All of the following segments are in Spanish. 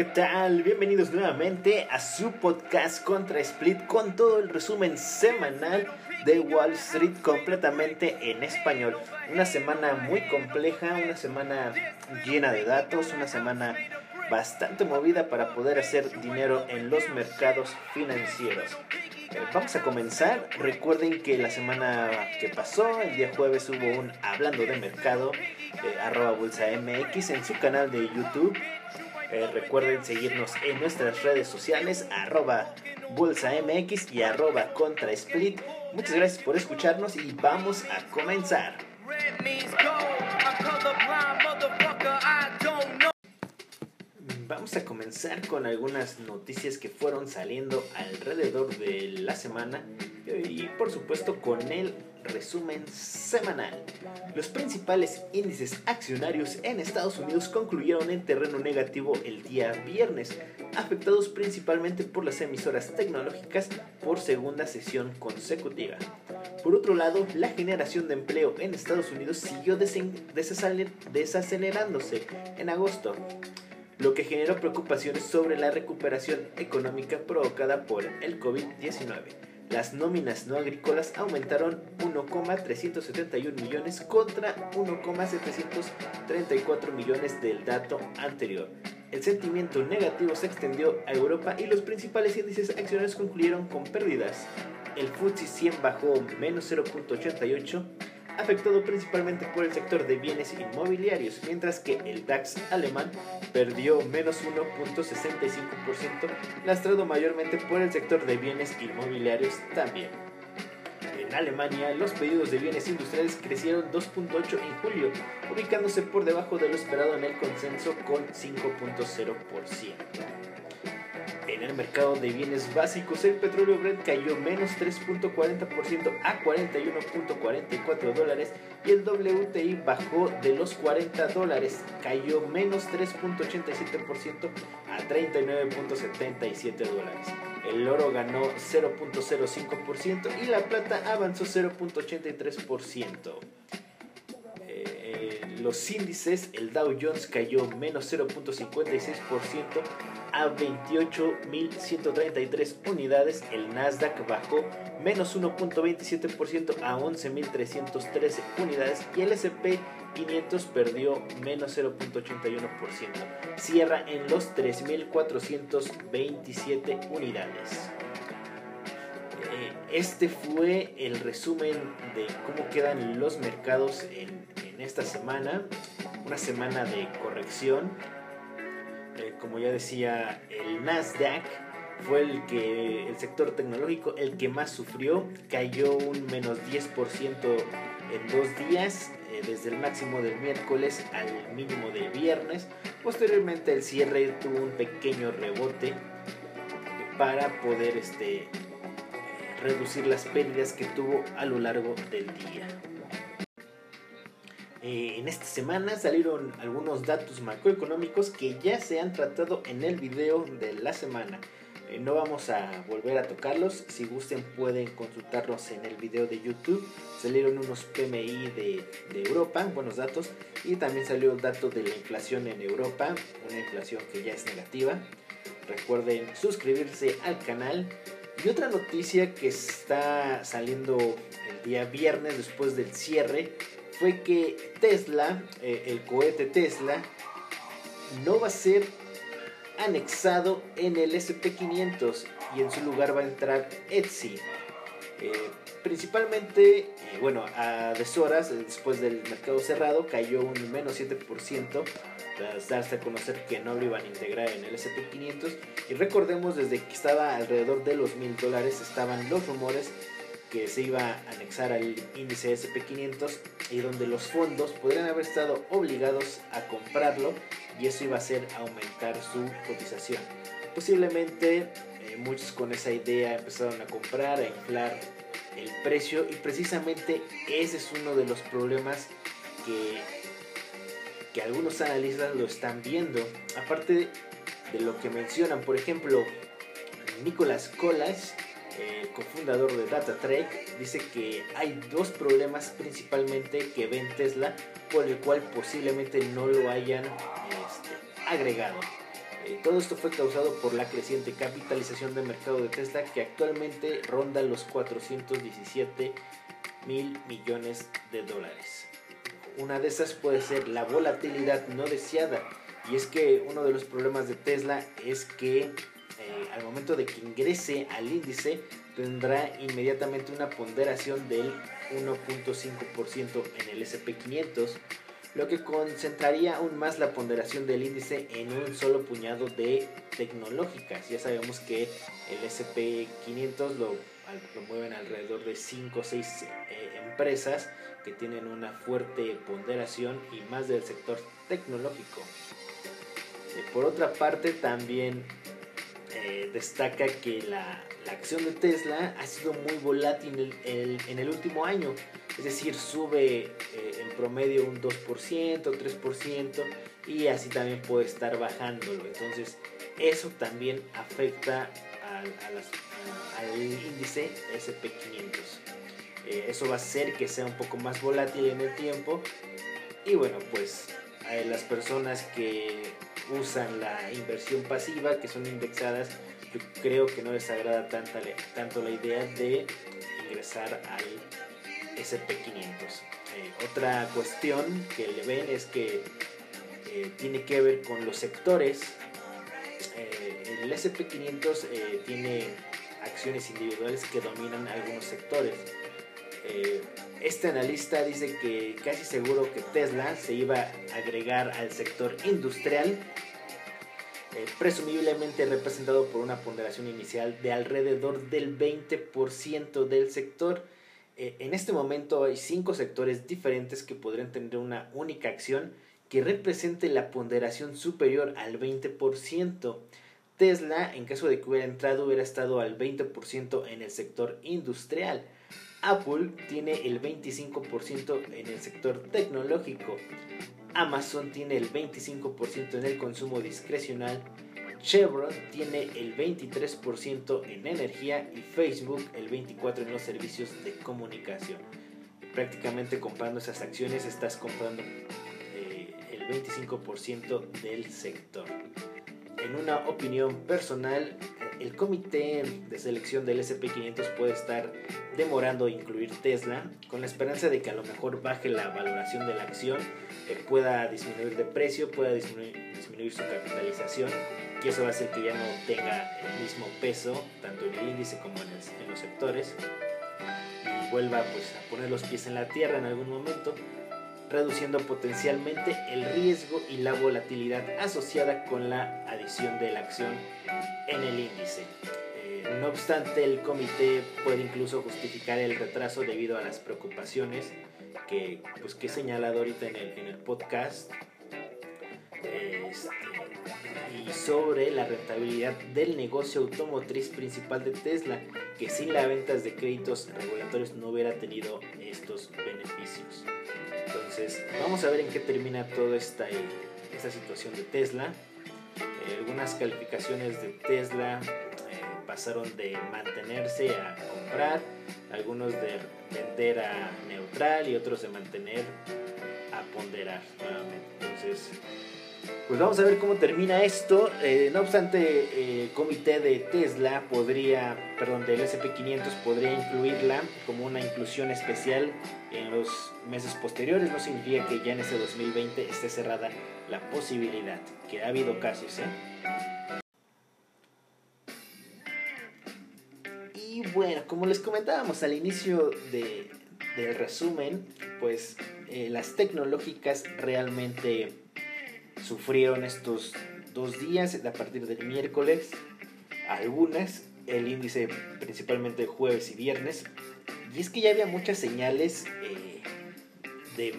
¿qué tal? Bienvenidos nuevamente a su podcast Contra Split con todo el resumen semanal de Wall Street completamente en español. Una semana muy compleja, una semana llena de datos, una semana bastante movida para poder hacer dinero en los mercados financieros. Eh, vamos a comenzar. Recuerden que la semana que pasó, el día jueves, hubo un Hablando de Mercado, eh, arroba Bolsa MX en su canal de YouTube. Eh, recuerden seguirnos en nuestras redes sociales, arroba Bolsa MX y arroba Contra Split. Muchas gracias por escucharnos y vamos a comenzar. Vamos a comenzar con algunas noticias que fueron saliendo alrededor de la semana y por supuesto con el resumen semanal. Los principales índices accionarios en Estados Unidos concluyeron en terreno negativo el día viernes, afectados principalmente por las emisoras tecnológicas por segunda sesión consecutiva. Por otro lado, la generación de empleo en Estados Unidos siguió desacelerándose en agosto lo que generó preocupaciones sobre la recuperación económica provocada por el COVID-19. Las nóminas no agrícolas aumentaron 1,371 millones contra 1,734 millones del dato anterior. El sentimiento negativo se extendió a Europa y los principales índices accionarios concluyeron con pérdidas. El FTSE 100 bajó menos 0.88 afectado principalmente por el sector de bienes inmobiliarios, mientras que el DAX alemán perdió menos 1.65%, lastrado mayormente por el sector de bienes inmobiliarios también. En Alemania, los pedidos de bienes industriales crecieron 2.8 en julio, ubicándose por debajo de lo esperado en el consenso con 5.0%. En el mercado de bienes básicos, el petróleo Brent cayó menos 3.40% a 41.44 dólares y el WTI bajó de los 40 dólares, cayó menos 3.87% a 39.77 dólares. El oro ganó 0.05% y la plata avanzó 0.83% los índices, el Dow Jones cayó menos 0.56% a 28.133 unidades, el Nasdaq bajó menos 1.27% a 11.313 unidades y el SP 500 perdió menos 0.81%. Cierra en los 3.427 unidades. Eh, este fue el resumen de cómo quedan los mercados en esta semana, una semana de corrección. Como ya decía, el Nasdaq fue el que el sector tecnológico el que más sufrió, cayó un menos 10% en dos días, eh, desde el máximo del miércoles al mínimo del viernes. Posteriormente el cierre tuvo un pequeño rebote para poder este, reducir las pérdidas que tuvo a lo largo del día. Eh, en esta semana salieron algunos datos macroeconómicos que ya se han tratado en el video de la semana. Eh, no vamos a volver a tocarlos, si gusten pueden consultarlos en el video de YouTube. Salieron unos PMI de, de Europa, buenos datos, y también salió el dato de la inflación en Europa, una inflación que ya es negativa. Recuerden suscribirse al canal. Y otra noticia que está saliendo el día viernes después del cierre fue que Tesla, eh, el cohete Tesla, no va a ser anexado en el SP500 y en su lugar va a entrar Etsy. Eh, principalmente, eh, bueno, a deshoras después del mercado cerrado cayó un menos 7% tras darse a conocer que no lo iban a integrar en el SP500 y recordemos desde que estaba alrededor de los mil dólares estaban los rumores que se iba a anexar al índice SP500 y donde los fondos podrían haber estado obligados a comprarlo y eso iba a hacer aumentar su cotización. Posiblemente eh, muchos con esa idea empezaron a comprar, a inflar el precio y precisamente ese es uno de los problemas que, que algunos analistas lo están viendo. Aparte de lo que mencionan, por ejemplo, Nicolás Colas eh, cofundador de DataTrek, dice que hay dos problemas principalmente que ven Tesla por el cual posiblemente no lo hayan este, agregado. Eh, todo esto fue causado por la creciente capitalización de mercado de Tesla que actualmente ronda los 417 mil millones de dólares. Una de esas puede ser la volatilidad no deseada. Y es que uno de los problemas de Tesla es que al momento de que ingrese al índice tendrá inmediatamente una ponderación del 1.5% en el SP500, lo que concentraría aún más la ponderación del índice en un solo puñado de tecnológicas. Ya sabemos que el SP500 lo, mueven alrededor de 5 o 6 eh, empresas que tienen una fuerte ponderación y más del sector tecnológico. Eh, por otra parte, también eh, destaca que la, acción de Tesla ha sido muy volátil en el, último año. Es decir, sube eh, en promedio un 2%, 3% y así también puede estar bajándolo. Entonces, eso también afecta al índice SP500. Eh, eso va a hacer que sea un poco más volátil en el tiempo. Y bueno, pues las personas que usan la inversión pasiva, que son indexadas, yo creo que no les agrada tanta, tanto la idea de ingresar al SP500. Eh, otra cuestión que le ven es que eh, tiene que ver con los sectores. el SP500 tiene acciones individuales que dominan algunos sectores. Eh, este analista dice que casi seguro que Tesla se iba a agregar al sector industrial, eh, presumiblemente representado por una ponderación inicial de alrededor del 20% del sector. Eh, en este momento hay cinco sectores diferentes que podrían tener una única acción que represente la ponderación superior al 20%. Tesla, en caso de que hubiera entrado, hubiera estado al 20% en el sector industrial. Apple tiene el 25% en el sector tecnológico. Amazon tiene el 25% en el consumo discrecional. Chevron tiene el 23% en energía y Facebook el 24% en los servicios de comunicación. Prácticamente comprando esas acciones estás comprando eh, el 25% del sector. En una opinión personal, el comité de selección del SP500 puede estar demorando incluir Tesla con la esperanza de que a lo mejor baje la valoración de la acción, pueda disminuir de precio, pueda disminuir, disminuir, su capitalización y eso va a hacer que ya no tenga el mismo peso tanto en el índice como en, en los sectores y vuelva pues, a poner los pies en la tierra en algún momento reduciendo potencialmente el riesgo y la volatilidad asociada con la adición de la acción en el índice. Eh, no obstante, el comité puede incluso justificar el retraso debido a las preocupaciones que, pues, que he señalado ahorita en el, en el podcast este, y sobre la rentabilidad del negocio automotriz principal de Tesla, que sin las ventas de créditos regulatorios no hubiera tenido estos beneficios. Entonces, vamos a ver en qué termina toda esta, esta situación de Tesla. Eh, algunas calificaciones de Tesla pasaron de mantenerse a comprar, algunos de vender a neutral y otros de mantener a ponderar nuevamente. Entonces, pues vamos a ver cómo termina esto. Eh, no obstante, el comité de Tesla podría, perdón, del SP500 podría incluirla como una inclusión especial en los meses posteriores. No significa que ya en este 2020 esté cerrada la posibilidad, que ha habido casos, ¿eh? Como les comentábamos al inicio de, del resumen, pues eh, las tecnológicas realmente sufrieron estos dos días a partir del miércoles. Algunas, el índice principalmente jueves y viernes. Y es que ya había muchas señales eh, de,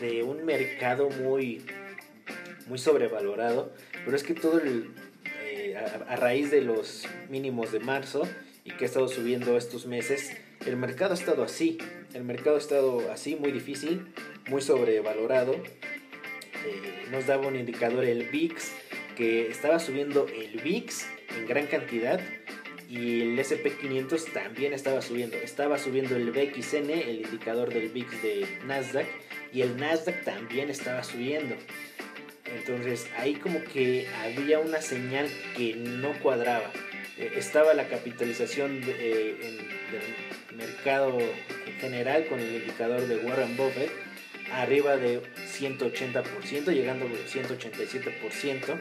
de, un mercado muy, muy sobrevalorado. Pero es que todo el, eh, a raíz de los mínimos de marzo y que ha estado subiendo estos meses, el mercado ha estado así. El mercado ha estado así, muy difícil, muy sobrevalorado. Eh, nos daba un indicador el VIX que estaba subiendo el VIX en gran cantidad y el SP500 también estaba subiendo. Estaba subiendo el BXN, el indicador del VIX de Nasdaq, y el Nasdaq también estaba subiendo. Entonces ahí como que había una señal que no cuadraba. Eh, estaba la capitalización de, del mercado en general con el indicador de Warren Buffett arriba de 180%, llegando al 187%.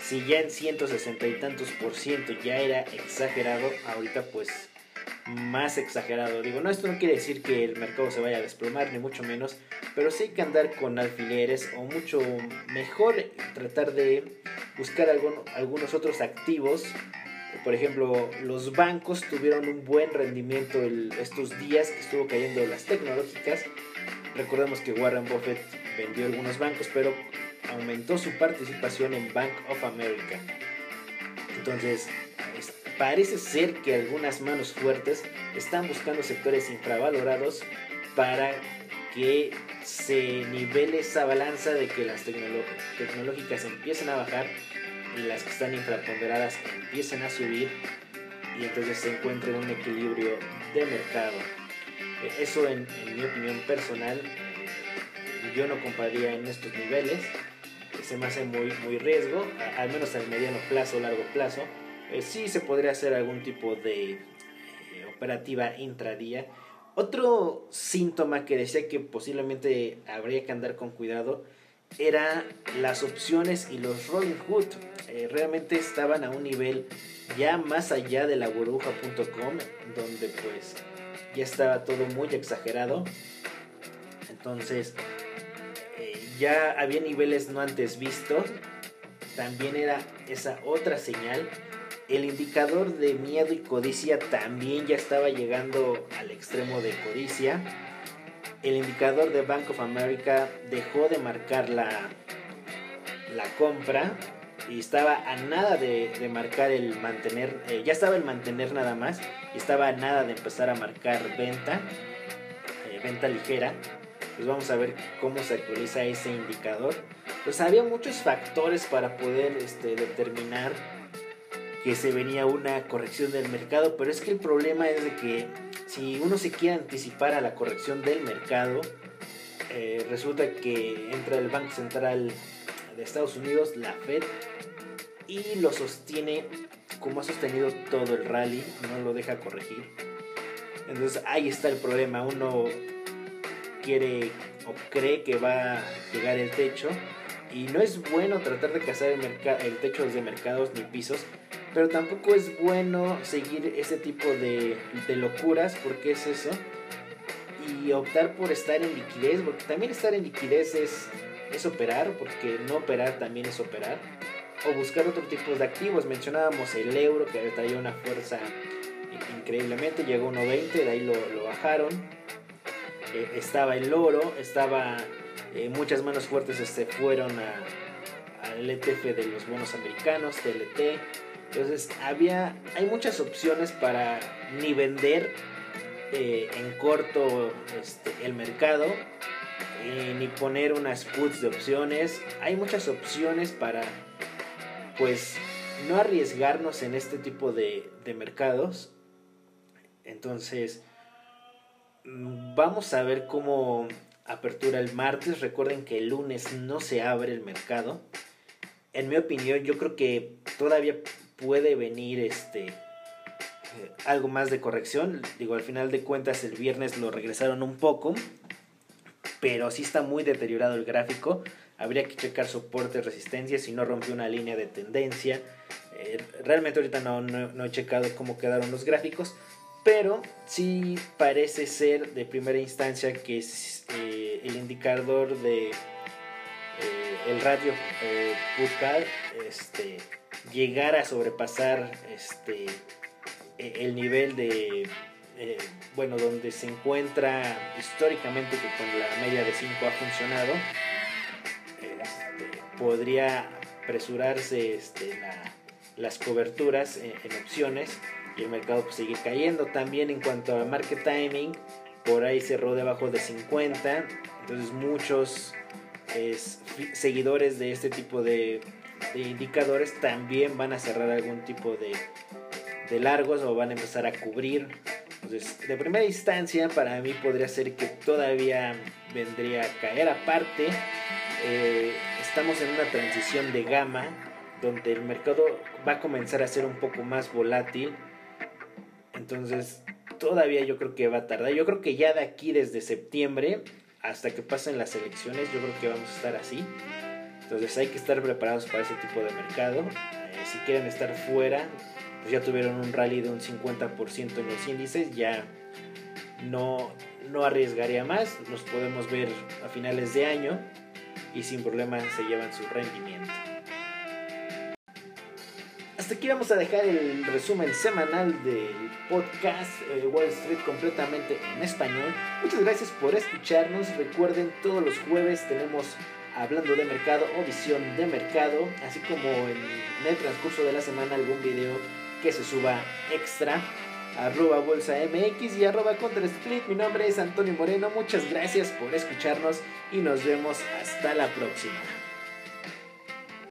Si ya en 160 y tantos por ciento ya era exagerado, ahorita pues más exagerado. Digo, no, esto no quiere decir que el mercado se vaya a desplomar, ni mucho menos, pero sí hay que andar con alfileres o mucho mejor tratar de buscar algunos otros activos. Por ejemplo, los bancos tuvieron un buen rendimiento estos días que estuvo cayendo las tecnológicas. Recordemos que Warren Buffett vendió algunos bancos, pero aumentó su participación en Bank of America. Entonces, parece ser que algunas manos fuertes están buscando sectores infravalorados para que se nivele esa balanza de que las tecnológicas empiecen a bajar y las que están infraponderadas empiecen a subir y entonces se encuentre un equilibrio de mercado. E, eso en, mi opinión personal yo no compraría en estos niveles, se me hace muy, muy riesgo, al menos a mediano plazo, largo plazo eh, sí se podría hacer algún tipo de eh, operativa intradía. Otro síntoma que decía que posiblemente habría que andar con cuidado era las opciones y los Rolling Hood. Eh, realmente estaban a un nivel ya más allá de la burbuja.com, donde pues ya estaba todo muy exagerado. Entonces ya había niveles no antes vistos. También era esa otra señal el indicador de miedo y codicia también ya estaba llegando al extremo de codicia. El indicador de Bank of America dejó de marcar la, la compra y estaba a nada de, marcar el mantener, eh, ya estaba el mantener nada más y estaba a nada de empezar a marcar venta, eh, venta ligera. Pues vamos a ver cómo se actualiza ese indicador. Pues había muchos factores para poder este, determinar que se venía una corrección del mercado, pero es que el problema es de que si uno se quiere anticipar a la corrección del mercado, eh, resulta que entra el Banco Central de Estados Unidos, la Fed, y lo sostiene como ha sostenido todo el rally, no lo deja corregir. Entonces ahí está el problema, uno quiere o cree que va a llegar el techo y no es bueno tratar de cazar el, el techo desde mercados ni pisos pero tampoco es bueno seguir ese tipo de, locuras, porque es eso. Y optar por estar en liquidez, porque también estar en liquidez es, es operar, porque no operar también es operar. O buscar otro tipo de activos. Mencionábamos el euro, que traía una fuerza increíblemente, llegó a 1.20, de ahí lo, bajaron. Eh, estaba el oro, estaba eh, muchas manos fuertes se fueron al ETF de los bonos americanos, TLT, entonces había, hay muchas opciones para ni vender eh, en corto este, el mercado, eh, ni poner unas puts de opciones. Hay muchas opciones para, pues, no arriesgarnos en este tipo de, de mercados. Entonces, mm, vamos a ver cómo apertura el martes. Recuerden que el lunes no se abre el mercado. En mi opinión, yo creo que todavía puede venir este eh, algo más de corrección. Digo, al final de cuentas el viernes lo regresaron un poco, pero sí está muy deteriorado el gráfico. Habría que checar soporte, resistencia, si no rompió una línea de tendencia. Eh, realmente ahorita no, no, he checado cómo quedaron los gráficos, pero sí parece ser de primera instancia que eh, el indicador de el radio eh, este, llegar a sobrepasar este, e, el nivel de, eh, bueno, donde se encuentra históricamente que con la media de 5 ha funcionado, este, podría apresurarse este, las coberturas en, opciones y el mercado pues, seguir cayendo. También en cuanto a market timing, por ahí cerró debajo de 50, entonces muchos seguidores de este tipo de de indicadores también van a cerrar algún tipo de, de largos o van a empezar a cubrir Entonces, de primera instancia, para mí podría ser que todavía vendría a caer aparte. Eh, estamos en una transición de gama donde el mercado va a comenzar a ser un poco más volátil. Entonces, todavía yo creo que va a tardar. Yo creo que ya de aquí desde septiembre hasta que pasen las elecciones, yo creo que vamos a estar así. Entonces hay que estar preparados para ese tipo de mercado. Eh, si quieren estar fuera, pues ya tuvieron un rally de un 50% en los índices, ya no, no arriesgaría más. Los podemos ver a finales de año y sin problema se llevan su rendimiento. Hasta aquí vamos a dejar el resumen semanal del podcast eh, Wall Street completamente en español. Muchas gracias por escucharnos. Recuerden, todos los jueves tenemos hablando de mercado o visión de mercado, así como en el transcurso de la semana algún video que se suba extra. Arroba Bolsa MX y arroba Counter Split. Mi nombre es Antonio Moreno. Muchas gracias por escucharnos y nos vemos hasta la próxima.